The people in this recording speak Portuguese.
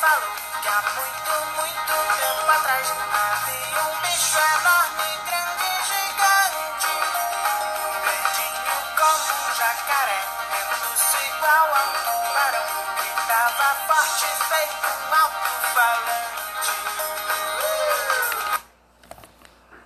falou que há muito, muito tempo atrás havia um bicho enorme, grande e gigante. Verdinho como um jacaré, menos igual a um tubarão. que tava forte, feito um alto.